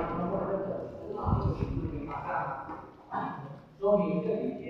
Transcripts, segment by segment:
那这个就是没法干，说明这里面。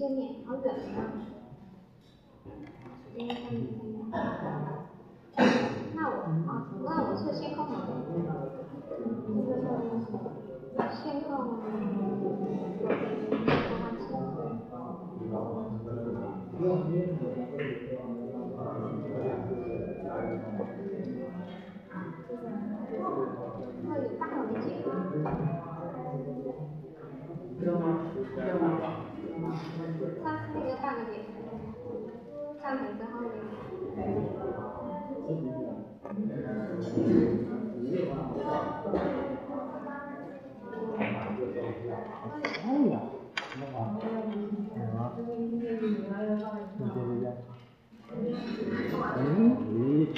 见面好远啊！那我啊，那我是先控吗？先控。那哎呀，那好，啊，对对对，嗯，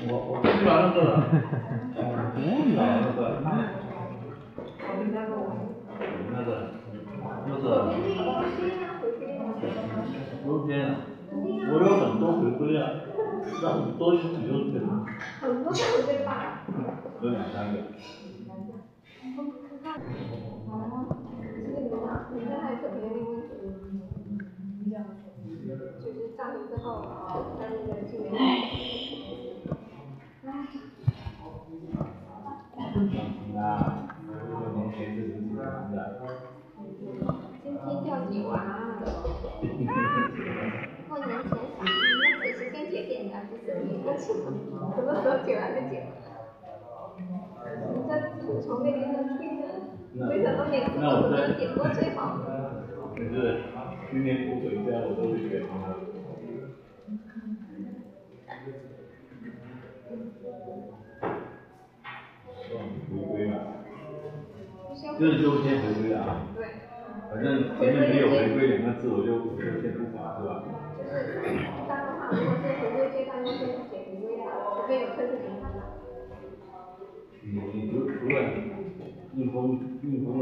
我我去哪了个？嗯，哪了个？那个，就是。昨天我有很多回归啊，那很多？回归吧。有两三。个你？这还特别的问题。就是上去之后，在那个进门。哎。啊，过年前是零几年的。今天叫你玩。过年前那是时间节点的，不是你过去什么时候节完就节了？的，为什么每次都没有点过最好？不是，今年不回家我都去点了。回归嘛，这就先回归啊。对。反正前面没有回归两个字，我就我就先不发，是吧？就是单的话，如果是回归阶段，就先写回归的，除非有特殊情况。你除除了应封应封